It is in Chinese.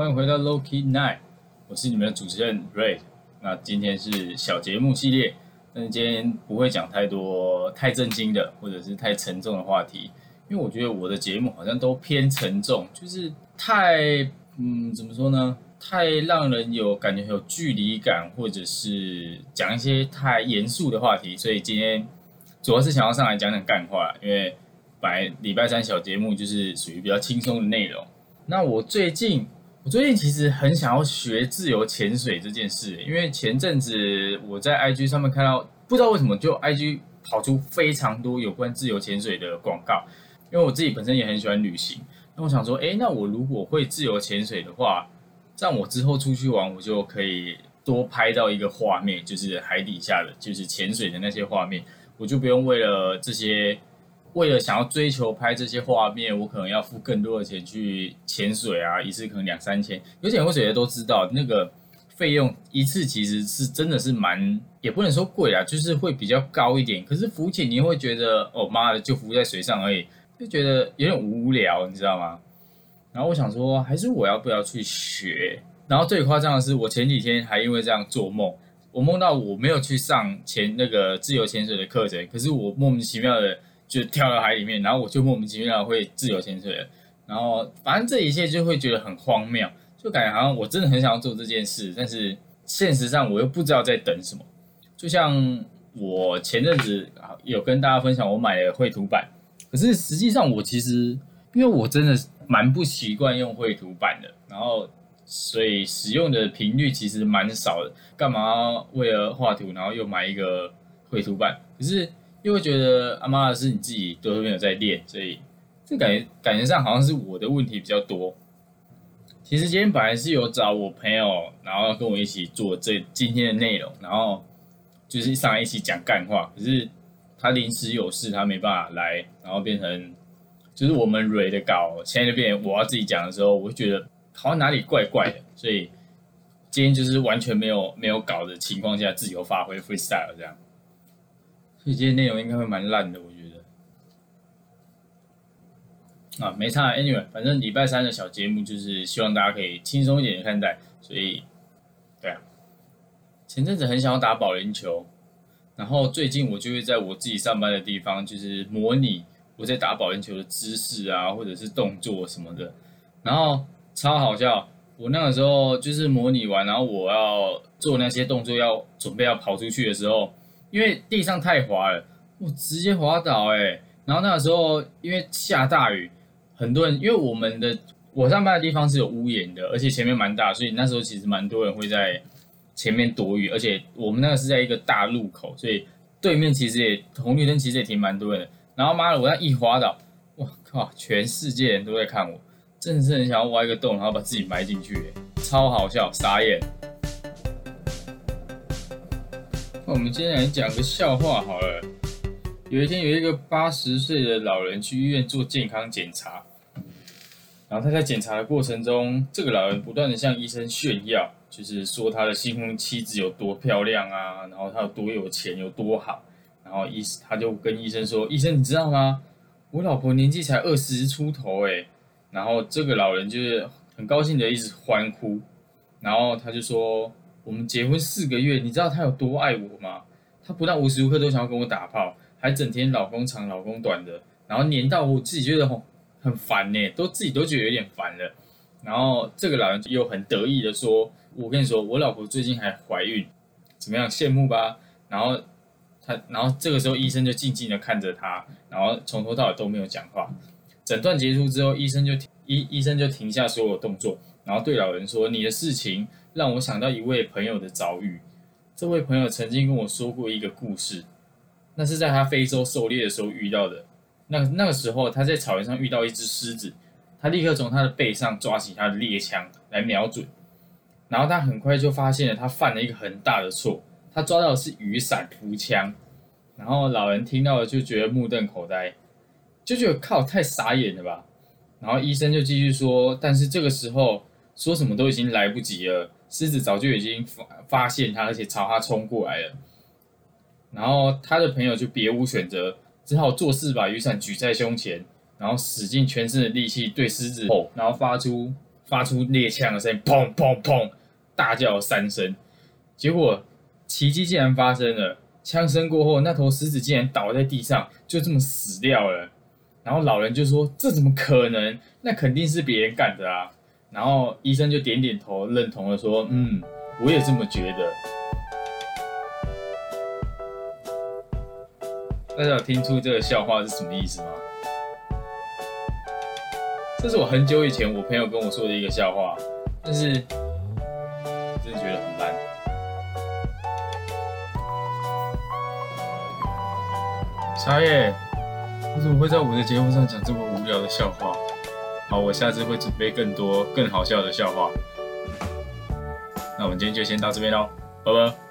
欢迎回到 Loki Night，我是你们的主持人 Ray。那今天是小节目系列，但是今天不会讲太多太震惊的或者是太沉重的话题，因为我觉得我的节目好像都偏沉重，就是太嗯怎么说呢？太让人有感觉有距离感，或者是讲一些太严肃的话题，所以今天主要是想要上来讲讲干话，因为本来礼拜三小节目就是属于比较轻松的内容。那我最近，我最近其实很想要学自由潜水这件事，因为前阵子我在 IG 上面看到，不知道为什么就 IG 跑出非常多有关自由潜水的广告，因为我自己本身也很喜欢旅行，那我想说，哎，那我如果会自由潜水的话。这样我之后出去玩，我就可以多拍到一个画面，就是海底下的，就是潜水的那些画面，我就不用为了这些，为了想要追求拍这些画面，我可能要付更多的钱去潜水啊，一次可能两三千。有潜过水的都知道，那个费用一次其实是真的是蛮，也不能说贵啊，就是会比较高一点。可是浮潜你会觉得，哦妈的，就浮在水上而已，就觉得有点无聊，你知道吗？然后我想说，还是我要不要去学？然后最夸张的是，我前几天还因为这样做梦，我梦到我没有去上潜那个自由潜水的课程，可是我莫名其妙的就跳到海里面，然后我就莫名其妙会自由潜水了。然后反正这一切就会觉得很荒谬，就感觉好像我真的很想要做这件事，但是现实上我又不知道在等什么。就像我前阵子啊有跟大家分享，我买了绘图板，可是实际上我其实因为我真的。蛮不习惯用绘图板的，然后所以使用的频率其实蛮少的。干嘛为了画图，然后又买一个绘图板？可是又会觉得阿妈是你自己都没有在练，所以这感觉感觉上好像是我的问题比较多。其实今天本来是有找我朋友，然后要跟我一起做这今天的内容，然后就是上来一起讲干话。可是他临时有事，他没办法来，然后变成。就是我们蕊的稿，现在就变我要自己讲的时候，我会觉得好像哪里怪怪的，所以今天就是完全没有没有稿的情况下，自由发挥 freestyle 这样。所以今天内容应该会蛮烂的，我觉得。啊，没差，anyway，反正礼拜三的小节目就是希望大家可以轻松一点看待，所以，对啊。前阵子很想要打保龄球，然后最近我就会在我自己上班的地方，就是模拟。我在打保龄球的姿势啊，或者是动作什么的，然后超好笑。我那个时候就是模拟完，然后我要做那些动作，要准备要跑出去的时候，因为地上太滑了，我直接滑倒哎。然后那个时候因为下大雨，很多人因为我们的我上班的地方是有屋檐的，而且前面蛮大，所以那时候其实蛮多人会在前面躲雨。而且我们那个是在一个大路口，所以对面其实也红绿灯其实也停蛮多人的。然后妈的，我那一滑倒，我靠，全世界人都在看我，真的是很想要挖一个洞，然后把自己埋进去，超好笑，傻眼。我们今天来讲个笑话好了。有一天，有一个八十岁的老人去医院做健康检查，然后他在检查的过程中，这个老人不断的向医生炫耀，就是说他的新婚妻子有多漂亮啊，然后他有多有钱，有多好。然后医他就跟医生说：“医生，你知道吗？我老婆年纪才二十出头诶。然后这个老人就是很高兴的一直欢呼。然后他就说：“我们结婚四个月，你知道他有多爱我吗？他不但无时无刻都想要跟我打炮，还整天老公长老公短的，然后黏到我自己觉得很很烦呢，都自己都觉得有点烦了。然后这个老人又很得意的说：我跟你说，我老婆最近还怀孕，怎么样？羡慕吧？然后他。”然后这个时候，医生就静静的看着他，然后从头到尾都没有讲话。诊断结束之后，医生就医医生就停下所有动作，然后对老人说：“你的事情让我想到一位朋友的遭遇。这位朋友曾经跟我说过一个故事，那是在他非洲狩猎的时候遇到的。那那个时候，他在草原上遇到一只狮子，他立刻从他的背上抓起他的猎枪来瞄准，然后他很快就发现了他犯了一个很大的错。”他抓到的是雨伞扶枪，然后老人听到了就觉得目瞪口呆，就觉得靠太傻眼了吧。然后医生就继续说，但是这个时候说什么都已经来不及了，狮子早就已经发发现他，而且朝他冲过来了。然后他的朋友就别无选择，只好做事把雨伞举在胸前，然后使尽全身的力气对狮子吼，然后发出发出猎枪的声音，砰砰砰，大叫三声。结果奇迹竟然发生了，枪声过后，那头狮子竟然倒在地上，就这么死掉了。然后老人就说：“这怎么可能？那肯定是别人干的啊！”然后医生就点点头，认同了说：“嗯，我也这么觉得。”大家有听出这个笑话是什么意思吗？这是我很久以前我朋友跟我说的一个笑话，但是真的觉得很烂。茶叶。怎么会在我的节目上讲这么无聊的笑话？好，我下次会准备更多更好笑的笑话。那我们今天就先到这边喽，拜拜。